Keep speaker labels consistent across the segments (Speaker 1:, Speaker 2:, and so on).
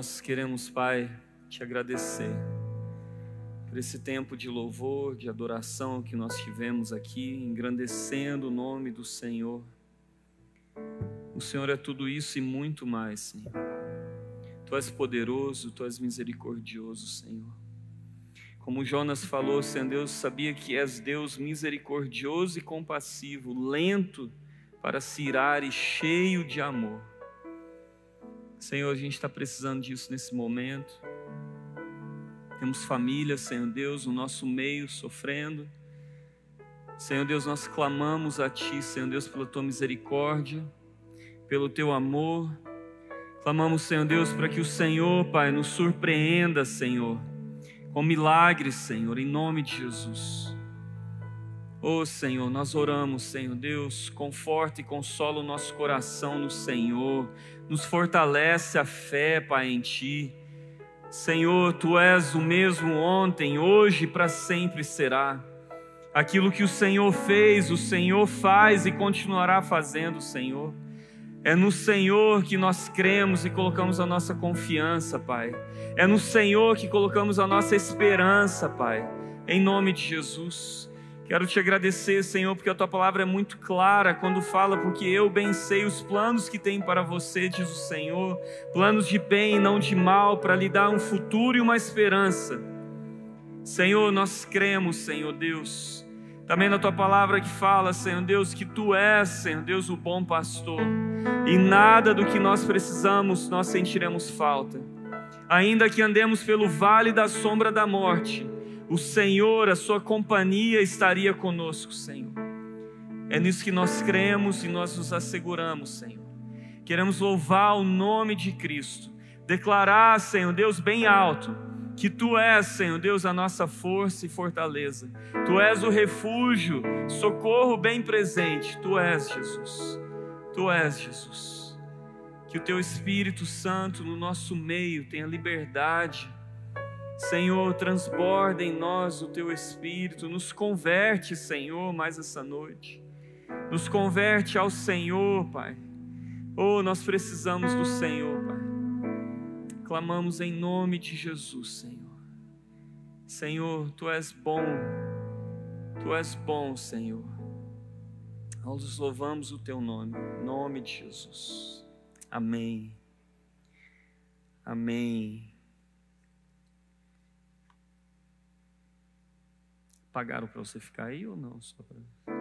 Speaker 1: nós queremos, Pai, te agradecer por esse tempo de louvor, de adoração que nós tivemos aqui, engrandecendo o nome do Senhor. O Senhor é tudo isso e muito mais, Senhor. Tu és poderoso, tu és misericordioso, Senhor. Como Jonas falou, Senhor Deus, sabia que és Deus misericordioso e compassivo, lento para se irar e cheio de amor. Senhor, a gente está precisando disso nesse momento. Temos família, Senhor Deus, no nosso meio sofrendo. Senhor Deus, nós clamamos a Ti, Senhor Deus, pela Tua misericórdia, pelo Teu amor. Clamamos, Senhor Deus, para que o Senhor, Pai, nos surpreenda, Senhor, com milagres, Senhor, em nome de Jesus. Oh Senhor, nós oramos, Senhor Deus, conforta e consola o nosso coração no Senhor, nos fortalece a fé, Pai, em Ti. Senhor, Tu és o mesmo ontem, hoje e para sempre será. Aquilo que o Senhor fez, o Senhor faz e continuará fazendo, Senhor. É no Senhor que nós cremos e colocamos a nossa confiança, Pai. É no Senhor que colocamos a nossa esperança, Pai. Em nome de Jesus. Quero te agradecer, Senhor, porque a tua palavra é muito clara quando fala, porque eu bem sei os planos que tem para você, diz o Senhor, planos de bem e não de mal, para lhe dar um futuro e uma esperança. Senhor, nós cremos, Senhor Deus, também na tua palavra que fala, Senhor Deus, que tu és, Senhor Deus, o bom pastor, e nada do que nós precisamos nós sentiremos falta. Ainda que andemos pelo vale da sombra da morte, o Senhor, a Sua companhia estaria conosco, Senhor. É nisso que nós cremos e nós nos asseguramos, Senhor. Queremos louvar o nome de Cristo, declarar, Senhor Deus, bem alto, que Tu és, Senhor Deus, a nossa força e fortaleza. Tu és o refúgio, socorro bem presente. Tu és, Jesus. Tu és, Jesus. Que o Teu Espírito Santo no nosso meio tenha liberdade Senhor, transborda em nós o teu espírito, nos converte, Senhor, mais essa noite. Nos converte ao Senhor, Pai. Oh, nós precisamos do Senhor, Pai. Clamamos em nome de Jesus, Senhor. Senhor, tu és bom. Tu és bom, Senhor. Nós louvamos o teu nome, em nome de Jesus. Amém. Amém. Pagaram para você ficar aí ou não? Só pra...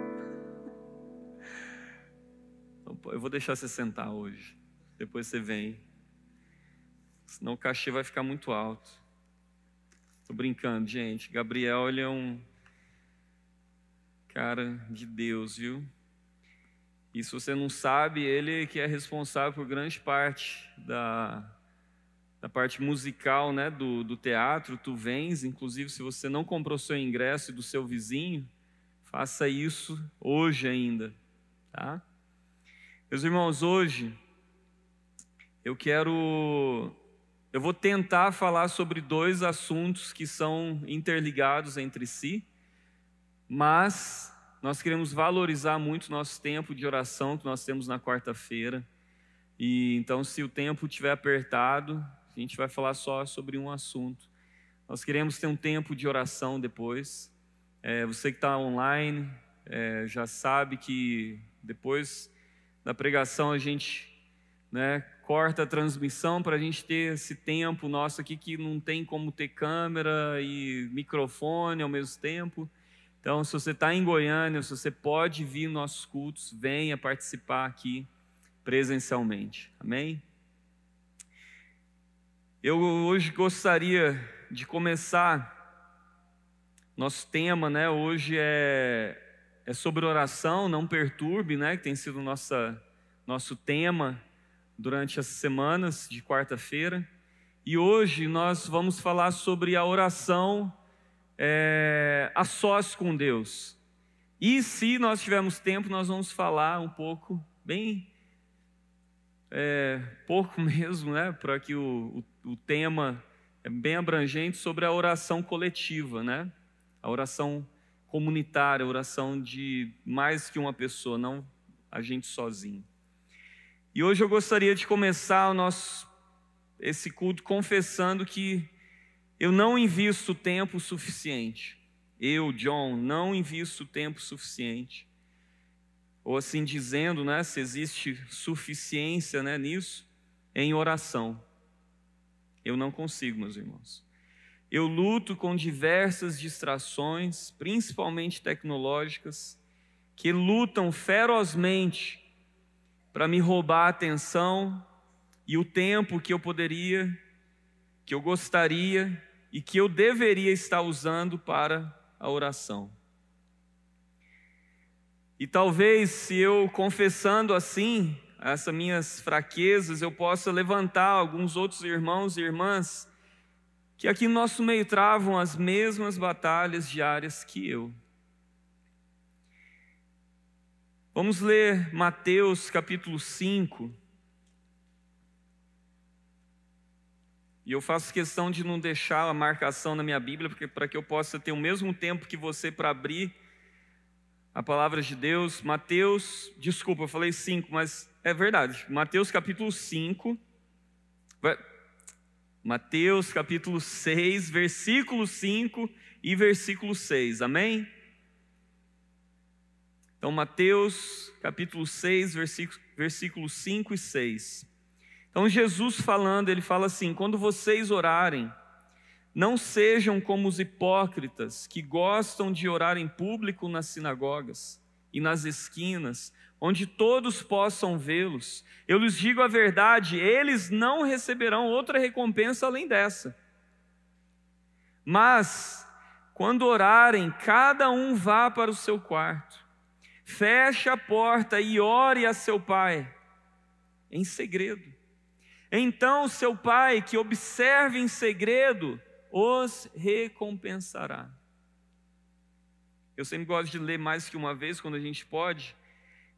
Speaker 1: Então, eu vou deixar você sentar hoje. Depois você vem. Senão o cachê vai ficar muito alto. Tô brincando, gente. Gabriel, ele é um cara de Deus, viu? E se você não sabe, ele que é responsável por grande parte da da parte musical né, do, do teatro, tu vens, inclusive se você não comprou seu ingresso e do seu vizinho, faça isso hoje ainda, tá? Meus irmãos, hoje eu quero, eu vou tentar falar sobre dois assuntos que são interligados entre si, mas nós queremos valorizar muito nosso tempo de oração que nós temos na quarta-feira. E então, se o tempo estiver apertado, a gente vai falar só sobre um assunto. Nós queremos ter um tempo de oração depois. É, você que está online é, já sabe que depois da pregação a gente né, corta a transmissão para a gente ter esse tempo nosso aqui que não tem como ter câmera e microfone ao mesmo tempo. Então, se você está em Goiânia, se você pode vir nossos cultos, venha participar aqui presencialmente. Amém? Eu hoje gostaria de começar. Nosso tema, né, hoje é, é sobre oração, não perturbe, né, que tem sido nossa, nosso tema durante as semanas de quarta-feira. E hoje nós vamos falar sobre a oração é, a sós com Deus. E se nós tivermos tempo, nós vamos falar um pouco, bem é, pouco mesmo, né, para que o, o o tema é bem abrangente sobre a oração coletiva, né? A oração comunitária, a oração de mais que uma pessoa, não a gente sozinho. E hoje eu gostaria de começar o nosso esse culto confessando que eu não invisto tempo suficiente. Eu, John, não invisto tempo suficiente. Ou assim dizendo, né, se existe suficiência, né, nisso, em oração. Eu não consigo, meus irmãos. Eu luto com diversas distrações, principalmente tecnológicas, que lutam ferozmente para me roubar a atenção e o tempo que eu poderia, que eu gostaria e que eu deveria estar usando para a oração. E talvez se eu confessando assim, essas minhas fraquezas, eu possa levantar alguns outros irmãos e irmãs que aqui no nosso meio travam as mesmas batalhas diárias que eu. Vamos ler Mateus capítulo 5. E eu faço questão de não deixar a marcação na minha Bíblia, porque para que eu possa ter o mesmo tempo que você para abrir a palavra de Deus. Mateus, desculpa, eu falei 5, mas é verdade. Mateus capítulo 5. Mateus capítulo 6, versículo 5 e versículo 6. Amém? Então, Mateus capítulo 6, versículos 5 e 6. Então, Jesus falando, ele fala assim: quando vocês orarem, não sejam como os hipócritas que gostam de orar em público nas sinagogas e nas esquinas, onde todos possam vê-los. Eu lhes digo a verdade, eles não receberão outra recompensa além dessa. Mas, quando orarem, cada um vá para o seu quarto, feche a porta e ore a seu pai em segredo. Então seu pai, que observe em segredo, os recompensará. Eu sempre gosto de ler mais que uma vez, quando a gente pode.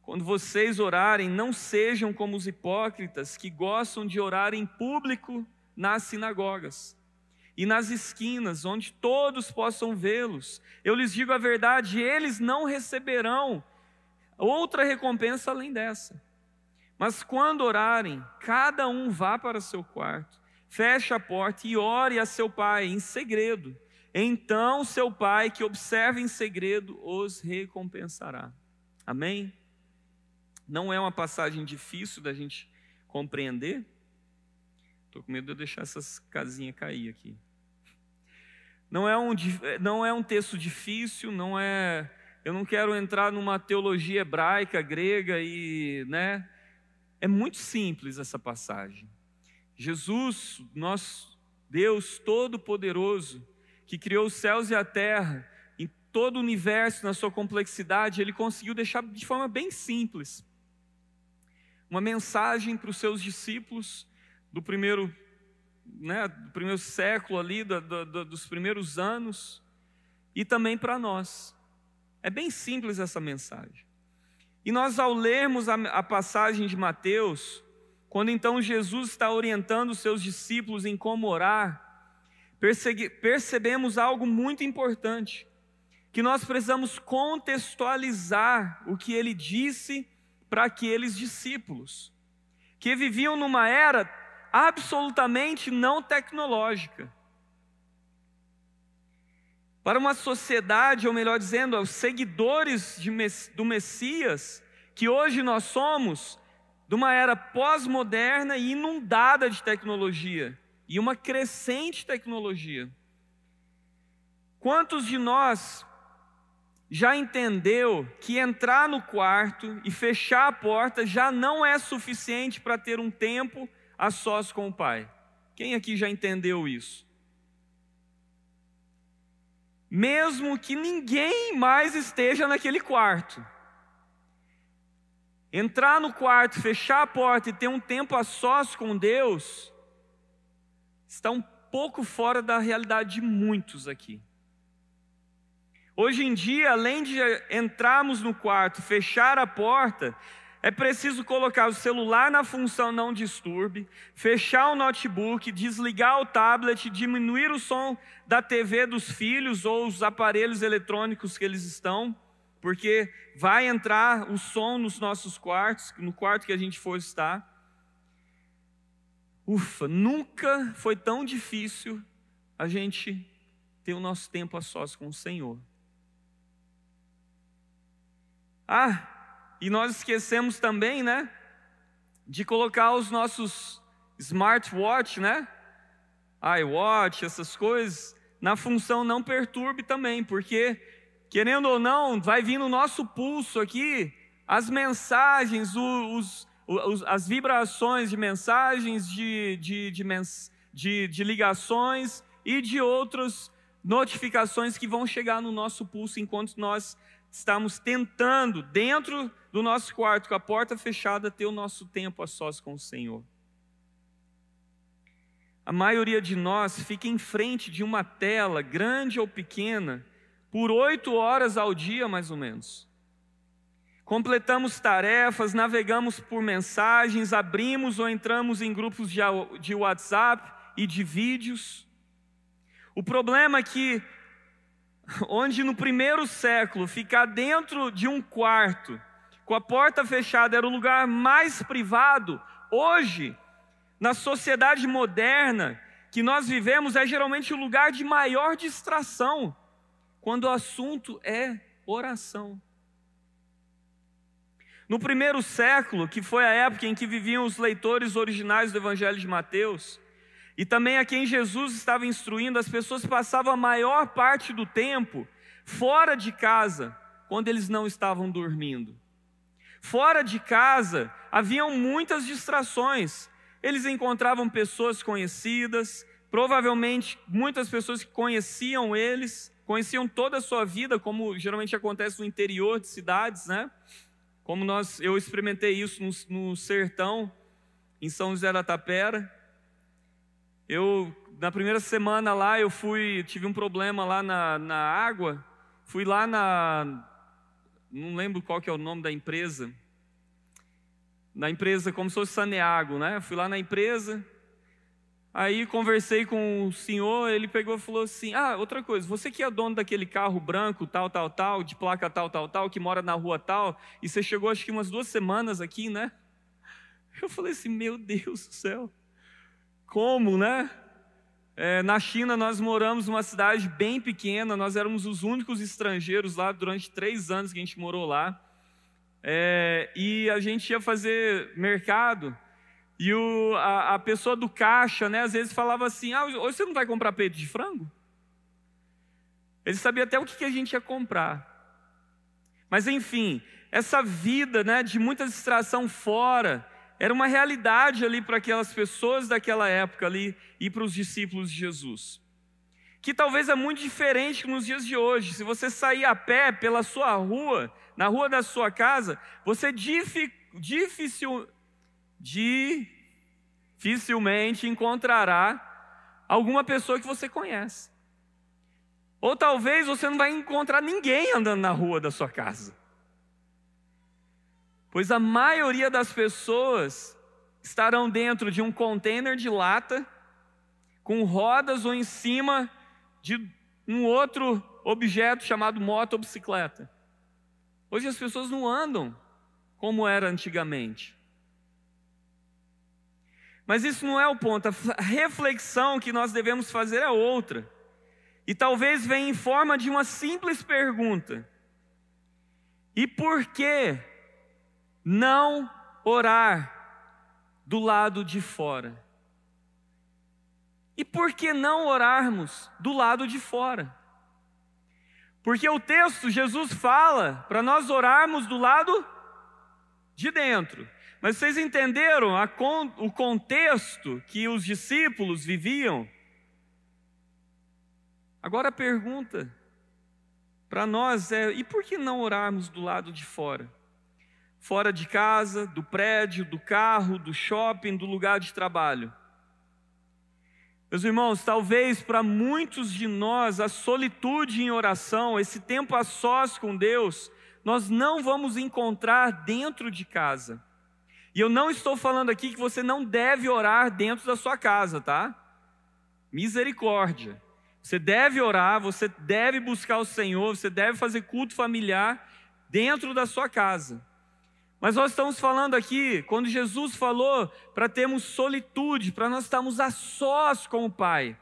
Speaker 1: Quando vocês orarem, não sejam como os hipócritas que gostam de orar em público nas sinagogas e nas esquinas, onde todos possam vê-los. Eu lhes digo a verdade, eles não receberão outra recompensa além dessa. Mas quando orarem, cada um vá para seu quarto, feche a porta e ore a seu pai em segredo. Então seu pai, que observa em segredo, os recompensará. Amém? Não é uma passagem difícil da gente compreender. Estou com medo de eu deixar essas casinhas cair aqui. Não é um, não é um texto difícil, não é. Eu não quero entrar numa teologia hebraica, grega e, né, é muito simples essa passagem. Jesus, nosso Deus Todo-Poderoso, que criou os céus e a terra, em todo o universo, na sua complexidade, ele conseguiu deixar de forma bem simples uma mensagem para os seus discípulos do primeiro, né, do primeiro século ali, do, do, dos primeiros anos, e também para nós. É bem simples essa mensagem. E nós, ao lermos a, a passagem de Mateus, quando então Jesus está orientando os seus discípulos em como orar, percebemos algo muito importante, que nós precisamos contextualizar o que ele disse para aqueles discípulos, que viviam numa era absolutamente não tecnológica. Para uma sociedade, ou melhor dizendo, aos seguidores de, do Messias, que hoje nós somos, de uma era pós-moderna e inundada de tecnologia, e uma crescente tecnologia. Quantos de nós já entendeu que entrar no quarto e fechar a porta já não é suficiente para ter um tempo a sós com o Pai? Quem aqui já entendeu isso? mesmo que ninguém mais esteja naquele quarto. Entrar no quarto, fechar a porta e ter um tempo a sós com Deus, está um pouco fora da realidade de muitos aqui. Hoje em dia, além de entrarmos no quarto, fechar a porta, é preciso colocar o celular na função não disturbe, fechar o notebook, desligar o tablet, diminuir o som da TV dos filhos ou os aparelhos eletrônicos que eles estão, porque vai entrar o som nos nossos quartos, no quarto que a gente for estar. Ufa, nunca foi tão difícil a gente ter o nosso tempo a sós com o Senhor. Ah, e nós esquecemos também, né, de colocar os nossos smartwatch, né, iWatch, essas coisas, na função não perturbe também, porque, querendo ou não, vai vir no nosso pulso aqui as mensagens, os, os, as vibrações de mensagens, de, de, de, mens, de, de ligações e de outras notificações que vão chegar no nosso pulso enquanto nós estamos tentando, dentro do nosso quarto, com a porta fechada, ter o nosso tempo a sós com o Senhor. A maioria de nós fica em frente de uma tela, grande ou pequena, por oito horas ao dia, mais ou menos. Completamos tarefas, navegamos por mensagens, abrimos ou entramos em grupos de WhatsApp e de vídeos. O problema é que, onde no primeiro século ficar dentro de um quarto, com a porta fechada, era o lugar mais privado, hoje, na sociedade moderna que nós vivemos, é geralmente o lugar de maior distração, quando o assunto é oração. No primeiro século, que foi a época em que viviam os leitores originais do Evangelho de Mateus, e também a quem Jesus estava instruindo, as pessoas passavam a maior parte do tempo fora de casa, quando eles não estavam dormindo. Fora de casa haviam muitas distrações. Eles encontravam pessoas conhecidas, provavelmente muitas pessoas que conheciam eles, conheciam toda a sua vida, como geralmente acontece no interior de cidades, né? Como nós, eu experimentei isso no, no sertão, em São José da Tapera. Eu, na primeira semana lá, eu fui, tive um problema lá na, na água, fui lá na, não lembro qual que é o nome da empresa, na empresa como se fosse Saneago, né? Fui lá na empresa, Aí conversei com o senhor, ele pegou e falou assim: Ah, outra coisa, você que é dono daquele carro branco, tal, tal, tal, de placa tal, tal, tal, que mora na rua tal, e você chegou acho que umas duas semanas aqui, né? Eu falei assim: Meu Deus do céu, como, né? É, na China nós moramos numa cidade bem pequena, nós éramos os únicos estrangeiros lá durante três anos que a gente morou lá. É, e a gente ia fazer mercado. E o, a, a, pessoa do caixa, né, às vezes falava assim: Ah, hoje você não vai comprar peito de frango? Ele sabia até o que, que a gente ia comprar. Mas enfim, essa vida né, de muita distração fora era uma realidade ali para aquelas pessoas daquela época ali e para os discípulos de Jesus. Que talvez é muito diferente nos dias de hoje. Se você sair a pé pela sua rua, na rua da sua casa, você dificil, dificilmente encontrará alguma pessoa que você conhece. Ou talvez você não vai encontrar ninguém andando na rua da sua casa. Pois a maioria das pessoas estarão dentro de um container de lata, com rodas ou em cima de um outro objeto chamado moto ou bicicleta. Hoje as pessoas não andam como era antigamente. Mas isso não é o ponto, a reflexão que nós devemos fazer é outra. E talvez venha em forma de uma simples pergunta: E por que não orar do lado de fora? E por que não orarmos do lado de fora? Porque o texto, Jesus fala para nós orarmos do lado de dentro. Mas vocês entenderam a, o contexto que os discípulos viviam? Agora a pergunta para nós é: e por que não orarmos do lado de fora? Fora de casa, do prédio, do carro, do shopping, do lugar de trabalho. Meus irmãos, talvez para muitos de nós a solitude em oração, esse tempo a sós com Deus, nós não vamos encontrar dentro de casa. E eu não estou falando aqui que você não deve orar dentro da sua casa, tá? Misericórdia. Você deve orar, você deve buscar o Senhor, você deve fazer culto familiar dentro da sua casa. Mas nós estamos falando aqui, quando Jesus falou para termos solitude, para nós estarmos a sós com o Pai.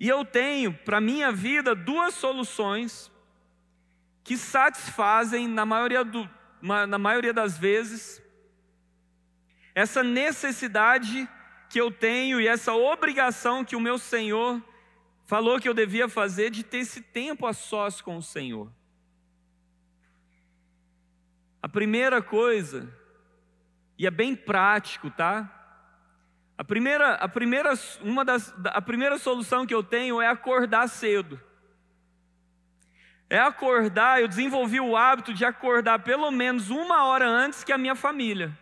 Speaker 1: E eu tenho para minha vida duas soluções que satisfazem, na maioria, do, na maioria das vezes, essa necessidade que eu tenho e essa obrigação que o meu Senhor falou que eu devia fazer de ter esse tempo a sós com o Senhor. A primeira coisa, e é bem prático, tá? A primeira, a primeira, uma das, a primeira solução que eu tenho é acordar cedo. É acordar, eu desenvolvi o hábito de acordar pelo menos uma hora antes que a minha família.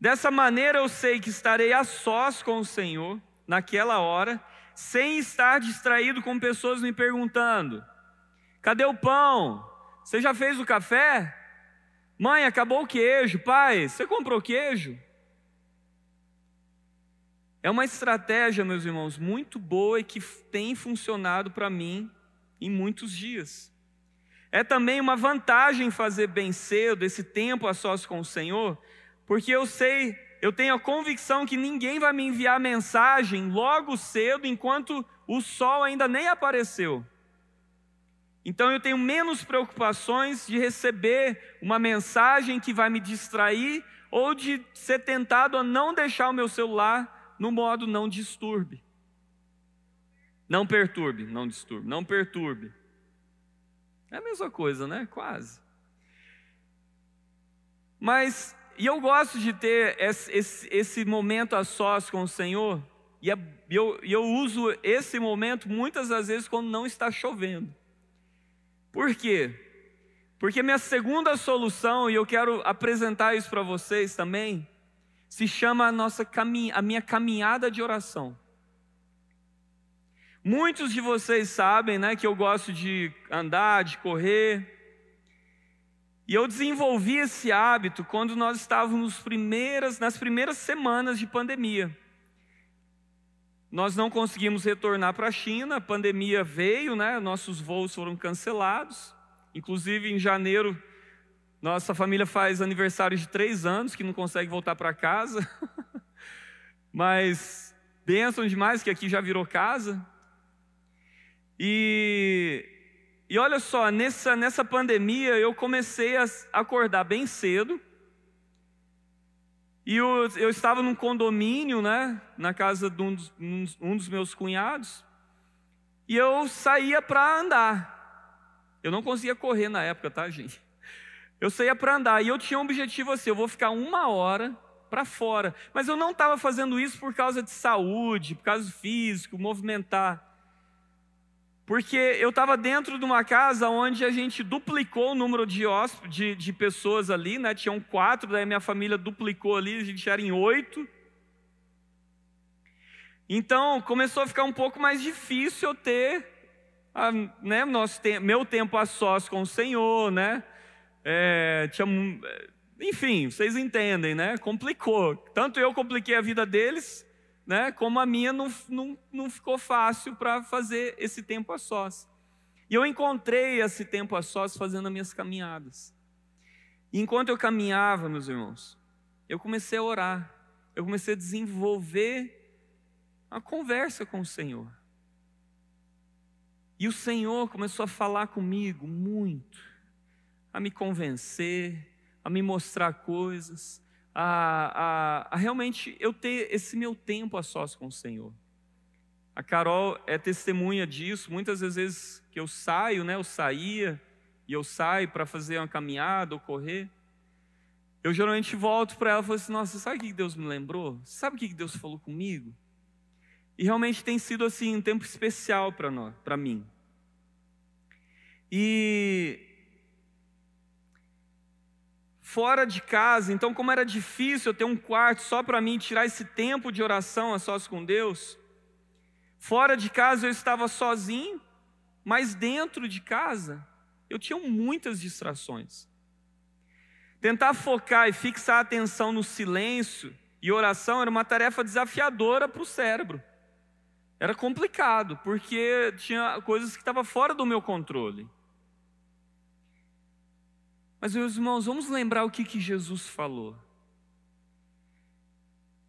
Speaker 1: Dessa maneira eu sei que estarei a sós com o Senhor naquela hora, sem estar distraído com pessoas me perguntando: cadê o pão? Você já fez o café? Mãe, acabou o queijo. Pai, você comprou queijo? É uma estratégia, meus irmãos, muito boa e que tem funcionado para mim em muitos dias. É também uma vantagem fazer bem cedo esse tempo a sós com o Senhor, porque eu sei, eu tenho a convicção que ninguém vai me enviar mensagem logo cedo enquanto o sol ainda nem apareceu. Então eu tenho menos preocupações de receber uma mensagem que vai me distrair ou de ser tentado a não deixar o meu celular no modo não disturbe. Não perturbe, não disturbe, não perturbe. É a mesma coisa, né? Quase. Mas, e eu gosto de ter esse, esse, esse momento a sós com o Senhor, e é, eu, eu uso esse momento muitas das vezes quando não está chovendo. Por quê? Porque minha segunda solução, e eu quero apresentar isso para vocês também, se chama a, nossa a minha caminhada de oração. Muitos de vocês sabem né, que eu gosto de andar, de correr. E eu desenvolvi esse hábito quando nós estávamos primeiras, nas primeiras semanas de pandemia. Nós não conseguimos retornar para a China, a pandemia veio, né? nossos voos foram cancelados. Inclusive, em janeiro, nossa família faz aniversário de três anos, que não consegue voltar para casa. Mas bênção demais, que aqui já virou casa. E, e olha só, nessa, nessa pandemia eu comecei a acordar bem cedo e eu, eu estava num condomínio, né, na casa de um dos, um dos meus cunhados, e eu saía para andar. Eu não conseguia correr na época, tá, gente? Eu saía para andar e eu tinha um objetivo assim: eu vou ficar uma hora para fora. Mas eu não estava fazendo isso por causa de saúde, por causa físico, movimentar. Porque eu estava dentro de uma casa onde a gente duplicou o número de, de, de pessoas ali, né? Tinham quatro, daí minha família duplicou ali, a gente era em oito. Então começou a ficar um pouco mais difícil eu ter a, né, nosso te meu tempo a sós com o Senhor, né? É, tinha, enfim, vocês entendem, né? Complicou. Tanto eu compliquei a vida deles, né? Como a minha não, não, não ficou fácil para fazer esse tempo a sós. E eu encontrei esse tempo a sós fazendo as minhas caminhadas. E enquanto eu caminhava, meus irmãos, eu comecei a orar. Eu comecei a desenvolver a conversa com o Senhor. E o Senhor começou a falar comigo muito, a me convencer, a me mostrar coisas, a, a, a realmente eu ter esse meu tempo a sós com o Senhor. A Carol é testemunha disso. Muitas vezes que eu saio, né? Eu saía e eu saio para fazer uma caminhada ou correr. Eu geralmente volto para ela e falo assim: Nossa, sabe o que Deus me lembrou? Sabe o que Deus falou comigo? E realmente tem sido assim um tempo especial para nós, para mim. E fora de casa, então, como era difícil eu ter um quarto só para mim, tirar esse tempo de oração a sós com Deus, fora de casa eu estava sozinho, mas dentro de casa eu tinha muitas distrações. Tentar focar e fixar a atenção no silêncio e oração era uma tarefa desafiadora para o cérebro. Era complicado, porque tinha coisas que estavam fora do meu controle. Mas, meus irmãos, vamos lembrar o que, que Jesus falou.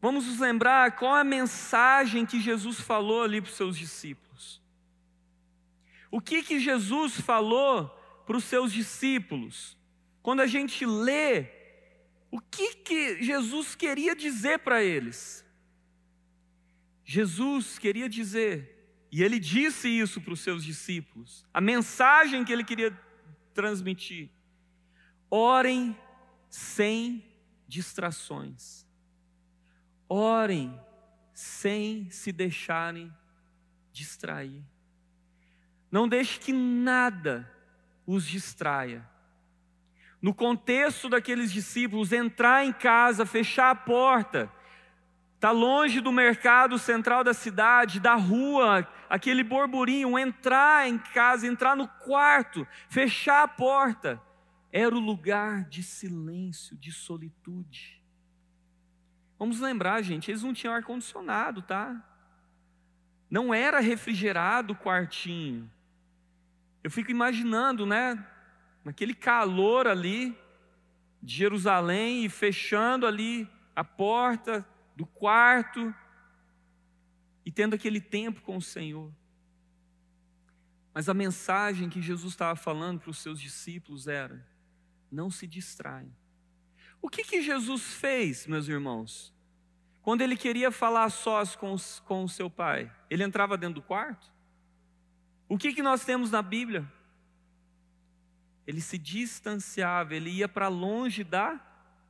Speaker 1: Vamos nos lembrar qual a mensagem que Jesus falou ali para os seus discípulos. O que, que Jesus falou para os seus discípulos? Quando a gente lê, o que, que Jesus queria dizer para eles? Jesus queria dizer, e ele disse isso para os seus discípulos, a mensagem que ele queria transmitir: orem sem distrações, orem sem se deixarem distrair. Não deixe que nada os distraia. No contexto daqueles discípulos, entrar em casa, fechar a porta, está longe do mercado central da cidade, da rua, aquele borburinho, entrar em casa, entrar no quarto, fechar a porta, era o lugar de silêncio, de solitude. Vamos lembrar, gente, eles não tinham ar-condicionado, tá? Não era refrigerado o quartinho. Eu fico imaginando, né? Naquele calor ali de Jerusalém e fechando ali a porta do quarto e tendo aquele tempo com o Senhor. Mas a mensagem que Jesus estava falando para os seus discípulos era: não se distraem. O que, que Jesus fez, meus irmãos? Quando ele queria falar sós com, com o seu pai, ele entrava dentro do quarto? O que, que nós temos na Bíblia? Ele se distanciava, ele ia para longe da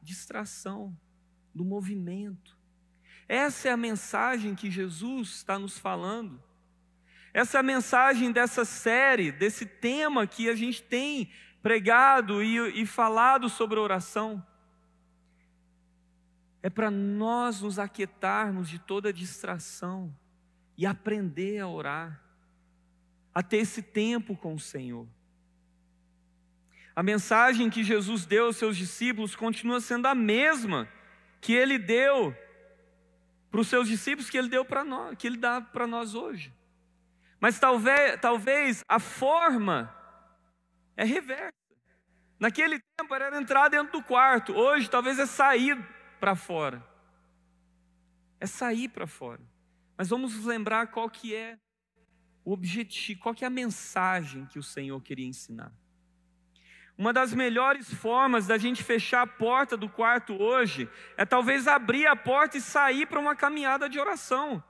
Speaker 1: distração, do movimento. Essa é a mensagem que Jesus está nos falando. Essa é a mensagem dessa série, desse tema que a gente tem pregado e, e falado sobre oração. É para nós nos aquietarmos de toda distração e aprender a orar a ter esse tempo com o Senhor. A mensagem que Jesus deu aos seus discípulos continua sendo a mesma que ele deu para os seus discípulos que ele deu para nós, que ele dá para nós hoje. Mas talvez, talvez a forma é reversa. Naquele tempo era entrar dentro do quarto, hoje talvez é sair para fora. É sair para fora. Mas vamos nos lembrar qual que é o objetivo, qual que é a mensagem que o Senhor queria ensinar. Uma das melhores formas da gente fechar a porta do quarto hoje é talvez abrir a porta e sair para uma caminhada de oração.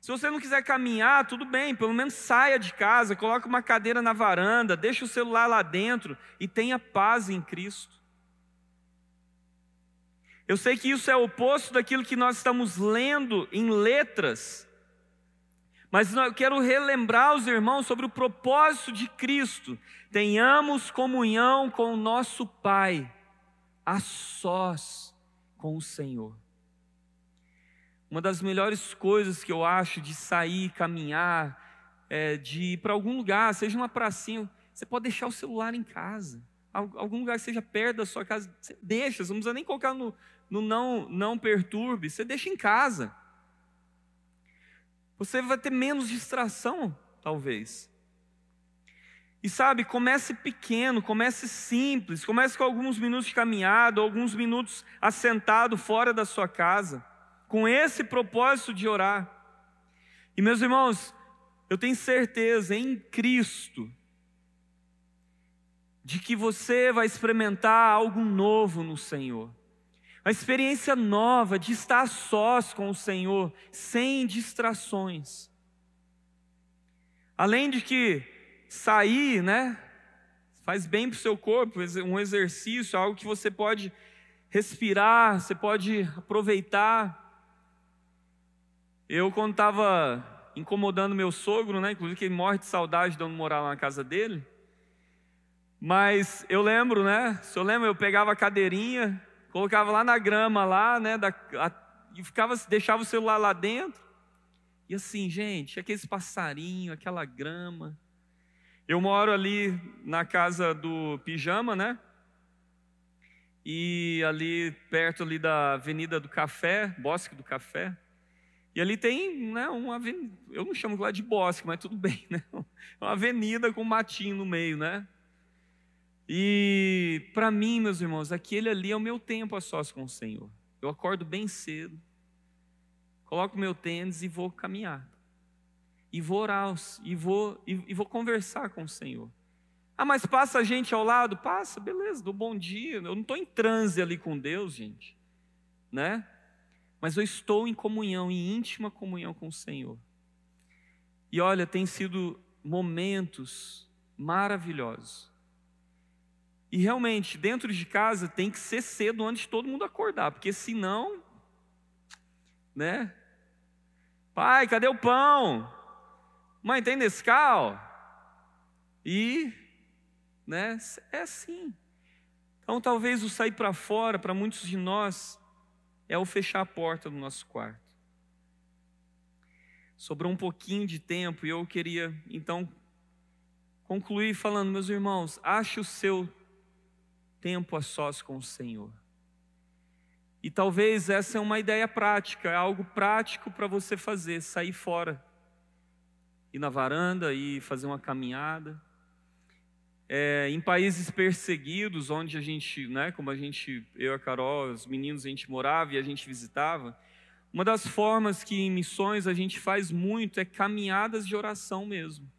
Speaker 1: Se você não quiser caminhar, tudo bem, pelo menos saia de casa, coloque uma cadeira na varanda, deixe o celular lá dentro e tenha paz em Cristo. Eu sei que isso é oposto daquilo que nós estamos lendo em letras mas eu quero relembrar os irmãos sobre o propósito de Cristo. Tenhamos comunhão com o nosso Pai, a sós com o Senhor. Uma das melhores coisas que eu acho de sair, caminhar, é, de ir para algum lugar, seja uma pracinha, você pode deixar o celular em casa. Algum lugar que seja perto da sua casa, você deixa, você não precisa nem colocar no, no não, não perturbe, você deixa em casa. Você vai ter menos distração, talvez. E sabe, comece pequeno, comece simples, comece com alguns minutos de caminhada, alguns minutos assentado fora da sua casa, com esse propósito de orar. E meus irmãos, eu tenho certeza em Cristo de que você vai experimentar algo novo no Senhor uma experiência nova de estar sós com o Senhor, sem distrações. Além de que sair, né, faz bem para o seu corpo, um exercício, algo que você pode respirar, você pode aproveitar. Eu, quando estava incomodando meu sogro, né, inclusive que ele morre de saudade de eu morar lá na casa dele, mas eu lembro, né, se eu lembro, eu pegava a cadeirinha, colocava lá na grama lá, né, da, a, e ficava, deixava o celular lá dentro. E assim, gente, aqueles passarinhos, aquela grama. Eu moro ali na casa do Pijama, né? E ali perto ali da Avenida do Café, Bosque do Café. E ali tem, né, uma avenida, eu não chamo lá de bosque, mas tudo bem, né? Uma avenida com um matinho no meio, né? E para mim, meus irmãos, aquele ali é o meu tempo a sós com o Senhor. Eu acordo bem cedo, coloco meu tênis e vou caminhar. E vou orar, e vou, e, e vou conversar com o Senhor. Ah, mas passa gente ao lado? Passa, beleza, do bom dia. Eu não estou em transe ali com Deus, gente. Né? Mas eu estou em comunhão, em íntima comunhão com o Senhor. E olha, tem sido momentos maravilhosos. E realmente, dentro de casa tem que ser cedo antes de todo mundo acordar, porque senão, né? Pai, cadê o pão? Mãe, tem Nescau? E, né? É assim. Então, talvez o sair para fora, para muitos de nós, é o fechar a porta do nosso quarto. Sobrou um pouquinho de tempo e eu queria, então, concluir falando, meus irmãos, ache o seu tempo a sós com o Senhor. E talvez essa é uma ideia prática, é algo prático para você fazer, sair fora, ir na varanda e fazer uma caminhada. É, em países perseguidos, onde a gente, né, como a gente, eu e a Carol, os meninos, a gente morava e a gente visitava, uma das formas que em missões a gente faz muito é caminhadas de oração mesmo.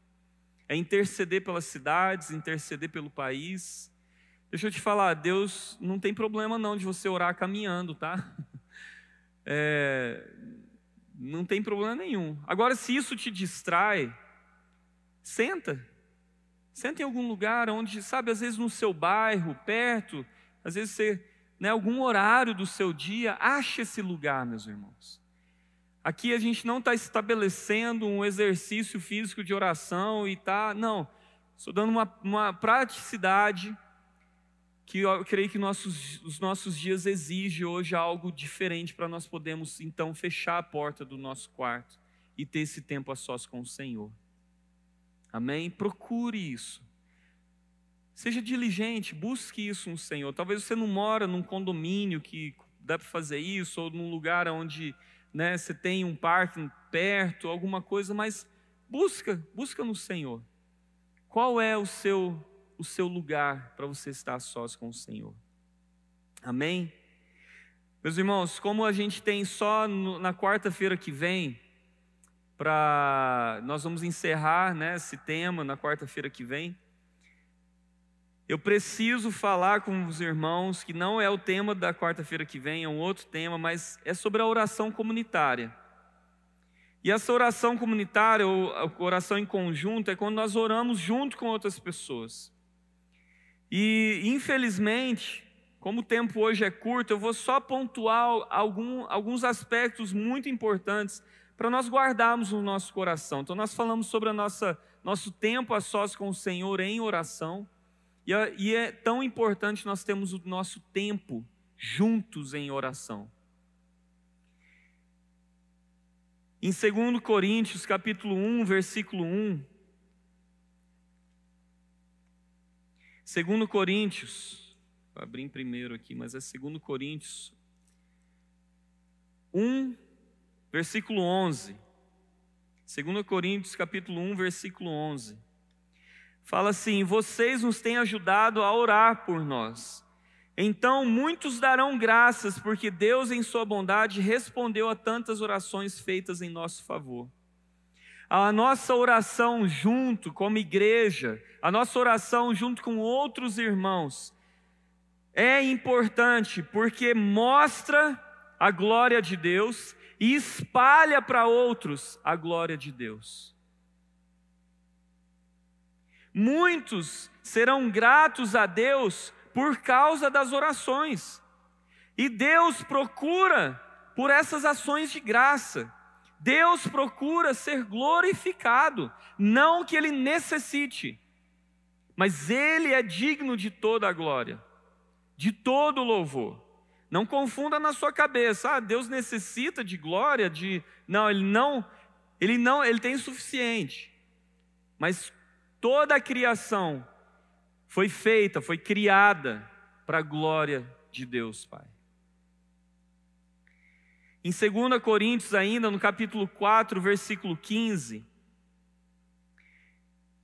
Speaker 1: É interceder pelas cidades, interceder pelo país, Deixa eu te falar, Deus não tem problema não de você orar caminhando, tá? É, não tem problema nenhum. Agora, se isso te distrai, senta. Senta em algum lugar onde, sabe, às vezes no seu bairro, perto, às vezes você, né, algum horário do seu dia, ache esse lugar, meus irmãos. Aqui a gente não está estabelecendo um exercício físico de oração e tá, não. Estou dando uma, uma praticidade que eu creio que nossos, os nossos dias exigem hoje algo diferente para nós podermos então fechar a porta do nosso quarto e ter esse tempo a sós com o Senhor. Amém? Procure isso. Seja diligente, busque isso no Senhor. Talvez você não mora num condomínio que dá para fazer isso, ou num lugar onde né, você tem um parque perto, alguma coisa, mas busca, busca no Senhor. Qual é o seu o seu lugar para você estar sós com o Senhor. Amém? Meus irmãos, como a gente tem só no, na quarta-feira que vem, para nós vamos encerrar né, esse tema na quarta-feira que vem. Eu preciso falar com os irmãos que não é o tema da quarta-feira que vem, é um outro tema, mas é sobre a oração comunitária. E essa oração comunitária, ou oração em conjunto, é quando nós oramos junto com outras pessoas. E, infelizmente, como o tempo hoje é curto, eu vou só pontuar algum, alguns aspectos muito importantes para nós guardarmos no nosso coração. Então, nós falamos sobre o nosso tempo a sós com o Senhor em oração, e é, e é tão importante nós termos o nosso tempo juntos em oração. Em 2 Coríntios, capítulo 1, versículo 1, Segundo Coríntios, vou abrir primeiro aqui, mas é segundo Coríntios 1, versículo 11. Segundo Coríntios, capítulo 1, versículo 11. Fala assim: "Vocês nos têm ajudado a orar por nós. Então muitos darão graças, porque Deus em sua bondade respondeu a tantas orações feitas em nosso favor." a nossa oração junto como igreja, a nossa oração junto com outros irmãos, é importante porque mostra a glória de Deus e espalha para outros a glória de Deus. Muitos serão gratos a Deus por causa das orações, e Deus procura por essas ações de graça. Deus procura ser glorificado, não que ele necessite, mas ele é digno de toda a glória, de todo o louvor. Não confunda na sua cabeça, ah, Deus necessita de glória, de não, ele não, ele não, ele tem suficiente. Mas toda a criação foi feita, foi criada para a glória de Deus, Pai. Em 2 Coríntios, ainda no capítulo 4, versículo 15,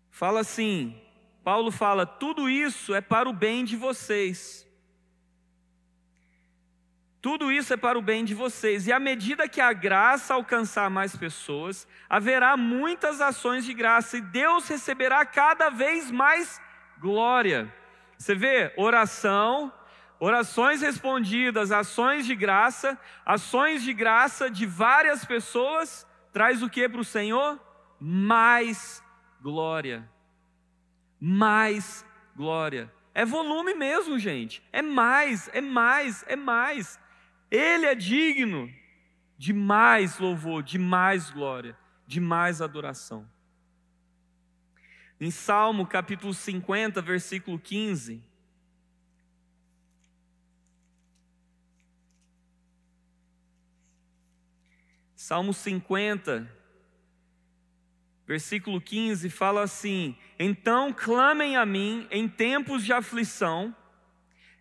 Speaker 1: fala assim: Paulo fala: tudo isso é para o bem de vocês. Tudo isso é para o bem de vocês. E à medida que a graça alcançar mais pessoas, haverá muitas ações de graça e Deus receberá cada vez mais glória. Você vê, oração, orações respondidas, ações de graça, ações de graça de várias pessoas, traz o que para o Senhor? Mais glória. Mais glória. É volume mesmo, gente. É mais, é mais, é mais. Ele é digno de mais louvor, de mais glória, de mais adoração. Em Salmo capítulo 50, versículo 15. Salmo 50, versículo 15 fala assim: Então clamem a mim em tempos de aflição,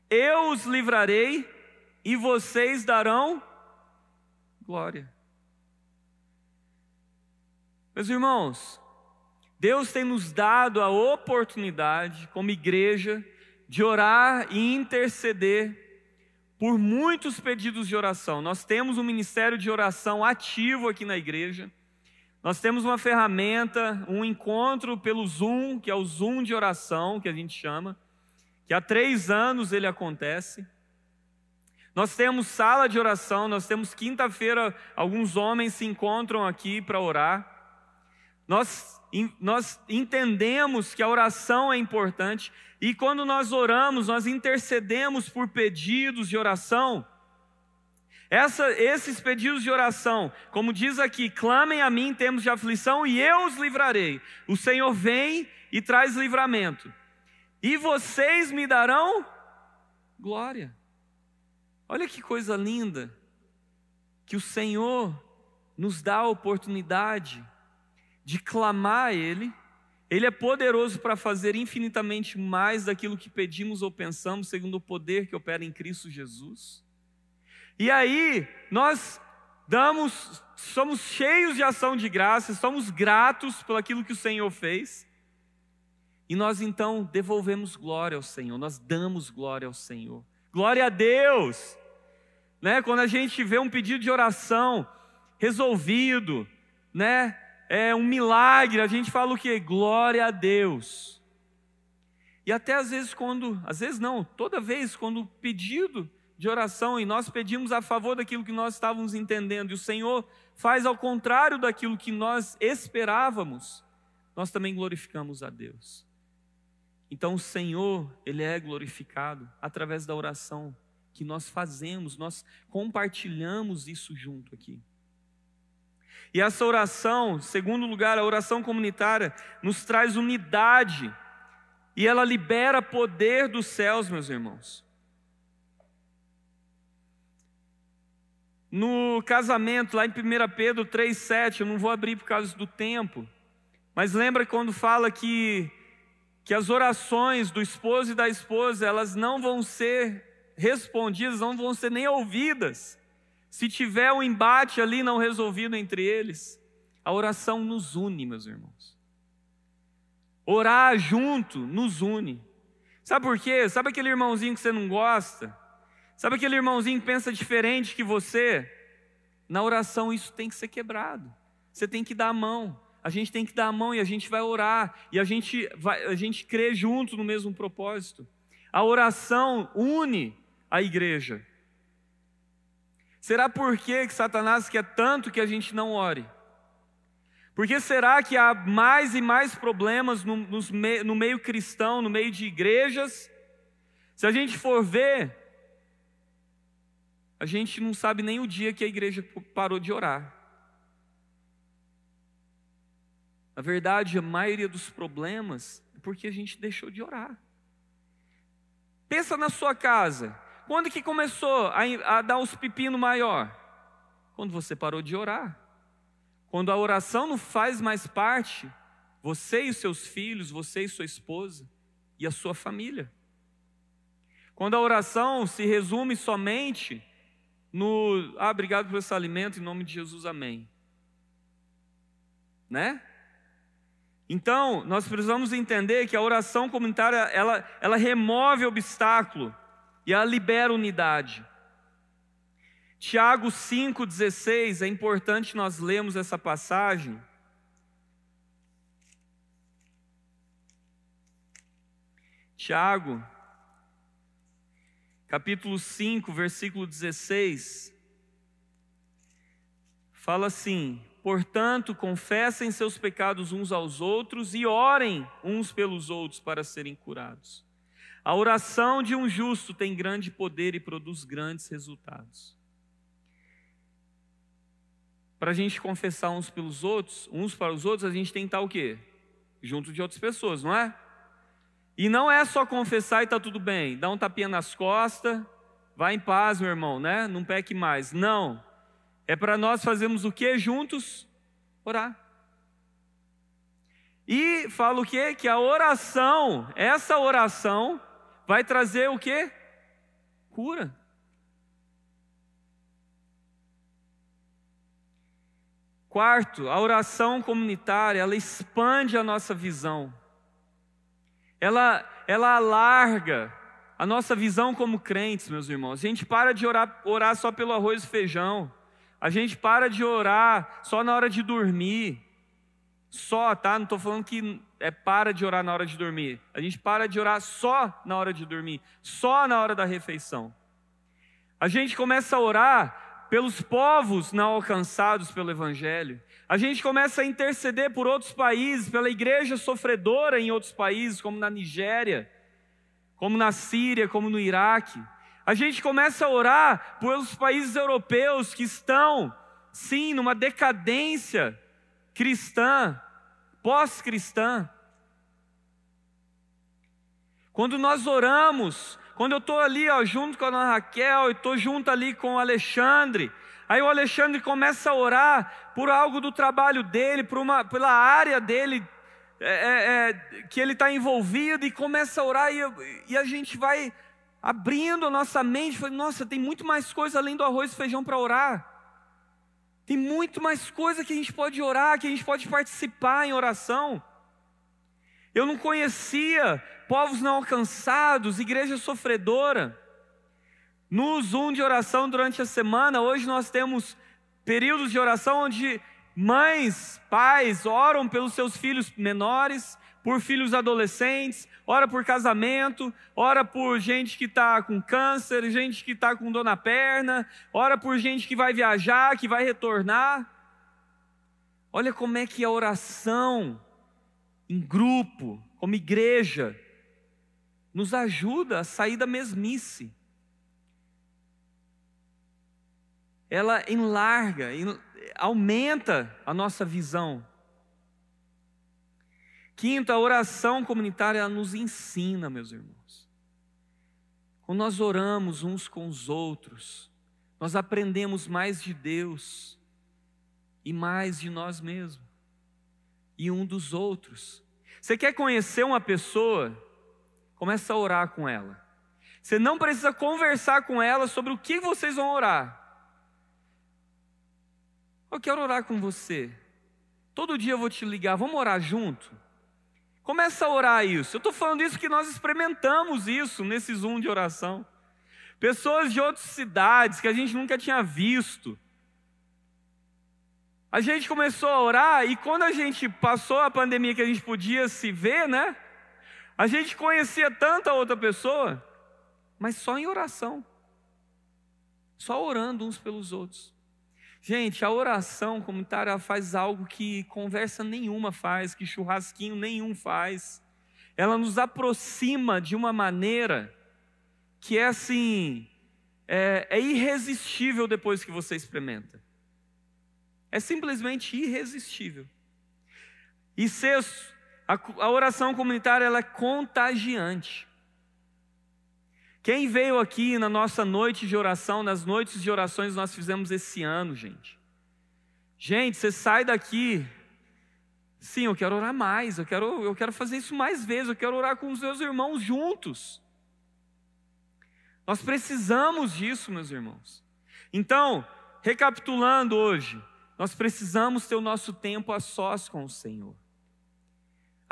Speaker 1: eu os livrarei e vocês darão glória. Meus irmãos, Deus tem nos dado a oportunidade, como igreja, de orar e interceder por muitos pedidos de oração. Nós temos um ministério de oração ativo aqui na igreja. Nós temos uma ferramenta, um encontro pelo Zoom, que é o Zoom de oração, que a gente chama, que há três anos ele acontece. Nós temos sala de oração, nós temos quinta-feira, alguns homens se encontram aqui para orar. Nós, nós entendemos que a oração é importante e quando nós oramos, nós intercedemos por pedidos de oração. Essa, esses pedidos de oração, como diz aqui, clamem a mim em tempos de aflição e eu os livrarei. O Senhor vem e traz livramento. E vocês me darão glória. Olha que coisa linda, que o Senhor nos dá a oportunidade de clamar a Ele, Ele é poderoso para fazer infinitamente mais daquilo que pedimos ou pensamos, segundo o poder que opera em Cristo Jesus. E aí, nós damos, somos cheios de ação de graça, somos gratos por aquilo que o Senhor fez, e nós então devolvemos glória ao Senhor, nós damos glória ao Senhor. Glória a Deus! Né? Quando a gente vê um pedido de oração resolvido, né? É um milagre, a gente fala o que? Glória a Deus. E até às vezes quando, às vezes não, toda vez quando o pedido de oração e nós pedimos a favor daquilo que nós estávamos entendendo e o Senhor faz ao contrário daquilo que nós esperávamos, nós também glorificamos a Deus. Então o Senhor, Ele é glorificado através da oração que nós fazemos, nós compartilhamos isso junto aqui. E essa oração, segundo lugar, a oração comunitária, nos traz unidade e ela libera poder dos céus, meus irmãos. No casamento, lá em 1 Pedro 3,7, eu não vou abrir por causa do tempo, mas lembra quando fala que que as orações do esposo e da esposa, elas não vão ser respondidas, não vão ser nem ouvidas. Se tiver um embate ali não resolvido entre eles, a oração nos une, meus irmãos. Orar junto nos une. Sabe por quê? Sabe aquele irmãozinho que você não gosta? Sabe aquele irmãozinho que pensa diferente que você? Na oração isso tem que ser quebrado. Você tem que dar a mão a gente tem que dar a mão e a gente vai orar, e a gente, vai, a gente crê junto no mesmo propósito. A oração une a igreja. Será por que Satanás quer tanto que a gente não ore? Porque será que há mais e mais problemas no, no meio cristão, no meio de igrejas? Se a gente for ver, a gente não sabe nem o dia que a igreja parou de orar. Na verdade, a maioria dos problemas é porque a gente deixou de orar. Pensa na sua casa. Quando que começou a, a dar uns pepinos maior? Quando você parou de orar. Quando a oração não faz mais parte, você e seus filhos, você e sua esposa e a sua família. Quando a oração se resume somente no, ah, obrigado por esse alimento, em nome de Jesus, amém. Né? Então, nós precisamos entender que a oração comunitária, ela, ela remove obstáculo e ela libera unidade. Tiago 5,16, é importante nós lermos essa passagem. Tiago, capítulo 5, versículo 16, fala assim: Portanto, confessem seus pecados uns aos outros e orem uns pelos outros para serem curados. A oração de um justo tem grande poder e produz grandes resultados. Para a gente confessar uns pelos outros, uns para os outros, a gente tem que estar o quê? Junto de outras pessoas, não é? E não é só confessar e está tudo bem, dá um tapinha nas costas, vai em paz, meu irmão, né? Não peque mais. Não. É para nós fazermos o que juntos? Orar. E fala o que? Que a oração, essa oração, vai trazer o que? Cura. Quarto, a oração comunitária, ela expande a nossa visão ela, ela alarga a nossa visão como crentes, meus irmãos. A gente para de orar, orar só pelo arroz e feijão. A gente para de orar só na hora de dormir. Só, tá? Não estou falando que é para de orar na hora de dormir. A gente para de orar só na hora de dormir, só na hora da refeição. A gente começa a orar pelos povos não alcançados pelo Evangelho. A gente começa a interceder por outros países, pela igreja sofredora em outros países, como na Nigéria, como na Síria, como no Iraque. A gente começa a orar pelos países europeus que estão, sim, numa decadência cristã, pós-cristã. Quando nós oramos, quando eu estou ali ó, junto com a Ana Raquel, e estou junto ali com o Alexandre, Aí o Alexandre começa a orar por algo do trabalho dele, por uma, pela área dele é, é, é que ele está envolvido, e começa a orar, e, e, a gente vai abrindo a nossa mente, falando, nossa, tem muito mais coisa além do arroz e feijão para orar. Tem muito mais coisa que a gente pode orar, que a gente pode participar em oração. Eu não conhecia povos não alcançados, igreja sofredora. No Zoom de oração durante a semana, hoje nós temos períodos de oração onde mães, pais oram pelos seus filhos menores, por filhos adolescentes, ora por casamento, ora por gente que está com câncer, gente que está com dor na perna, ora por gente que vai viajar, que vai retornar. Olha como é que a oração em grupo, como igreja, nos ajuda a sair da mesmice. ela enlarga, aumenta a nossa visão. Quinto, a oração comunitária nos ensina, meus irmãos. Quando nós oramos uns com os outros, nós aprendemos mais de Deus e mais de nós mesmos e um dos outros. Você quer conhecer uma pessoa? Começa a orar com ela. Você não precisa conversar com ela sobre o que vocês vão orar. Eu quero orar com você. Todo dia eu vou te ligar, vamos orar junto? Começa a orar isso. Eu estou falando isso que nós experimentamos isso nesse Zoom de oração. Pessoas de outras cidades que a gente nunca tinha visto. A gente começou a orar e quando a gente passou a pandemia que a gente podia se ver, né? A gente conhecia tanta outra pessoa, mas só em oração. Só orando uns pelos outros. Gente, a oração comunitária faz algo que conversa nenhuma faz, que churrasquinho nenhum faz. Ela nos aproxima de uma maneira que é assim, é, é irresistível depois que você experimenta. É simplesmente irresistível. E sexto, a, a oração comunitária ela é contagiante. Quem veio aqui na nossa noite de oração, nas noites de orações nós fizemos esse ano, gente? Gente, você sai daqui. Sim, eu quero orar mais, eu quero, eu quero fazer isso mais vezes, eu quero orar com os meus irmãos juntos. Nós precisamos disso, meus irmãos. Então, recapitulando hoje, nós precisamos ter o nosso tempo a sós com o Senhor.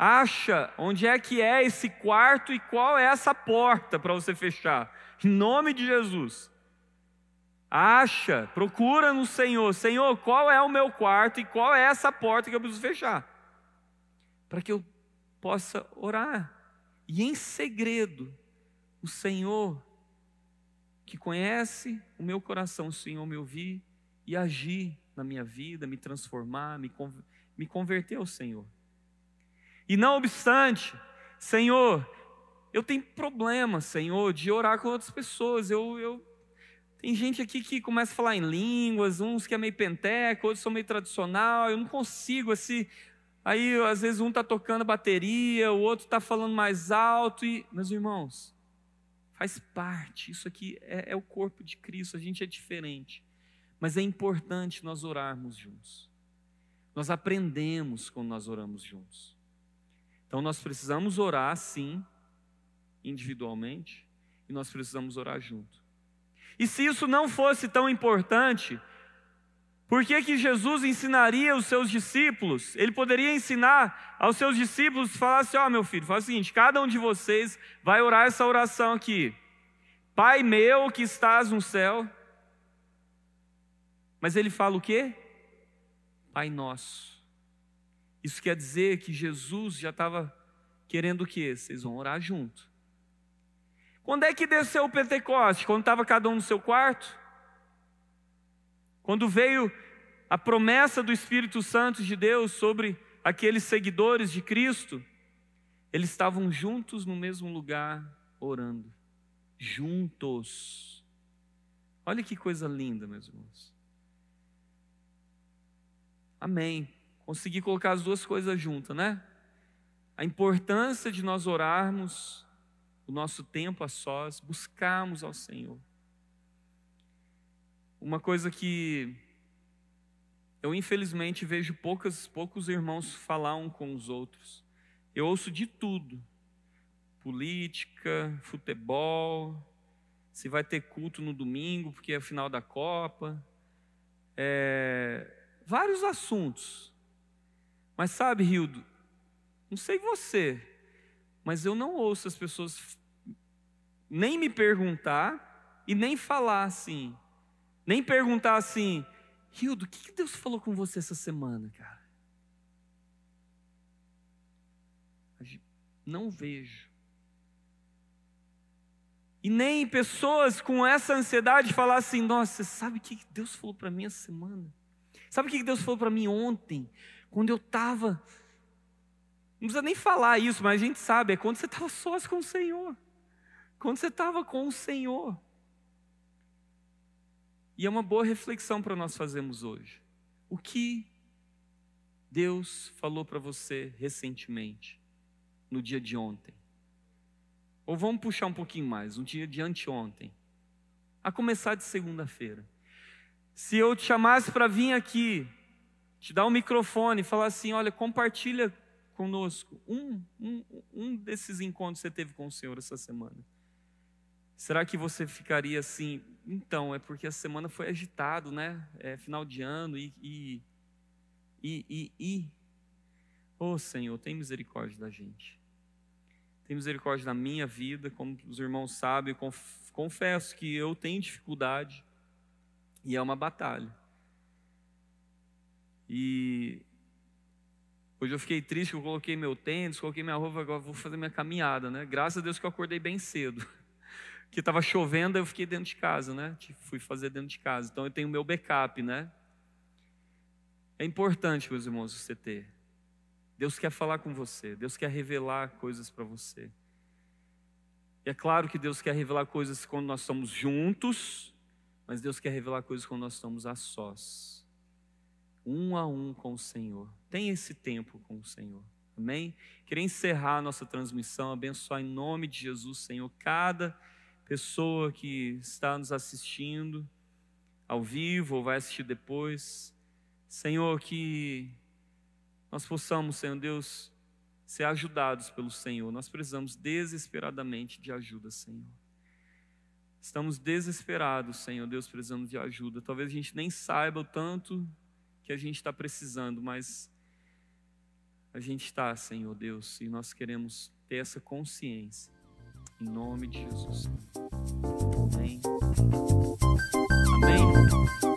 Speaker 1: Acha onde é que é esse quarto e qual é essa porta para você fechar. Em nome de Jesus. Acha, procura no Senhor. Senhor, qual é o meu quarto e qual é essa porta que eu preciso fechar? Para que eu possa orar. E em segredo, o Senhor, que conhece o meu coração, o Senhor me ouvir e agir na minha vida, me transformar, me, me converter ao Senhor. E não obstante, Senhor, eu tenho problema, Senhor, de orar com outras pessoas. Eu, eu tem gente aqui que começa a falar em línguas, uns que é meio penteca, outros são meio tradicional. Eu não consigo assim. Aí às vezes um está tocando bateria, o outro está falando mais alto e, meus irmãos, faz parte. Isso aqui é, é o corpo de Cristo. A gente é diferente, mas é importante nós orarmos juntos. Nós aprendemos quando nós oramos juntos. Então nós precisamos orar sim, individualmente, e nós precisamos orar junto. E se isso não fosse tão importante, por que, que Jesus ensinaria os seus discípulos? Ele poderia ensinar aos seus discípulos, falar assim: ó, oh, meu filho, faz o seguinte, cada um de vocês vai orar essa oração aqui. Pai meu que estás no céu. Mas ele fala o quê? Pai nosso. Isso quer dizer que Jesus já estava querendo o quê? Vocês vão orar junto. Quando é que desceu o Pentecoste? Quando estava cada um no seu quarto? Quando veio a promessa do Espírito Santo de Deus sobre aqueles seguidores de Cristo, eles estavam juntos no mesmo lugar orando. Juntos. Olha que coisa linda, meus irmãos. Amém conseguir colocar as duas coisas juntas, né? A importância de nós orarmos o nosso tempo a sós, buscarmos ao Senhor. Uma coisa que eu infelizmente vejo poucas, poucos irmãos falar um com os outros. Eu ouço de tudo: política, futebol, se vai ter culto no domingo porque é o final da Copa, é, vários assuntos. Mas sabe, Rildo, não sei você, mas eu não ouço as pessoas nem me perguntar e nem falar assim. Nem perguntar assim, Rildo, o que Deus falou com você essa semana, cara? Não vejo. E nem pessoas com essa ansiedade falar assim, nossa, sabe o que Deus falou para mim essa semana? Sabe o que Deus falou para mim ontem? Quando eu estava. Não precisa nem falar isso, mas a gente sabe, é quando você estava sós com o Senhor. Quando você estava com o Senhor. E é uma boa reflexão para nós fazermos hoje. O que Deus falou para você recentemente, no dia de ontem? Ou vamos puxar um pouquinho mais, no dia de anteontem, a começar de segunda-feira. Se eu te chamasse para vir aqui te dar um microfone e falar assim: olha, compartilha conosco um, um, um desses encontros que você teve com o Senhor essa semana. Será que você ficaria assim? Então, é porque a semana foi agitado, né? É final de ano e. e, e, e, e. Oh Senhor, tem misericórdia da gente. Tem misericórdia da minha vida, como os irmãos sabem, eu confesso que eu tenho dificuldade e é uma batalha. E hoje eu fiquei triste eu coloquei meu tênis, coloquei minha roupa, agora vou fazer minha caminhada, né? Graças a Deus que eu acordei bem cedo. Que estava chovendo, eu fiquei dentro de casa, né? Fui fazer dentro de casa. Então eu tenho meu backup, né? É importante, meus irmãos, você ter. Deus quer falar com você, Deus quer revelar coisas para você. E é claro que Deus quer revelar coisas quando nós estamos juntos, mas Deus quer revelar coisas quando nós estamos a sós um a um com o Senhor. Tenha esse tempo com o Senhor. Amém? Queria encerrar a nossa transmissão, abençoar em nome de Jesus, Senhor, cada pessoa que está nos assistindo ao vivo ou vai assistir depois. Senhor, que nós possamos, Senhor Deus, ser ajudados pelo Senhor. Nós precisamos desesperadamente de ajuda, Senhor. Estamos desesperados, Senhor Deus, precisamos de ajuda. Talvez a gente nem saiba o tanto que a gente está precisando, mas a gente está, Senhor Deus, e nós queremos ter essa consciência. Em nome de Jesus. Amém. Amém.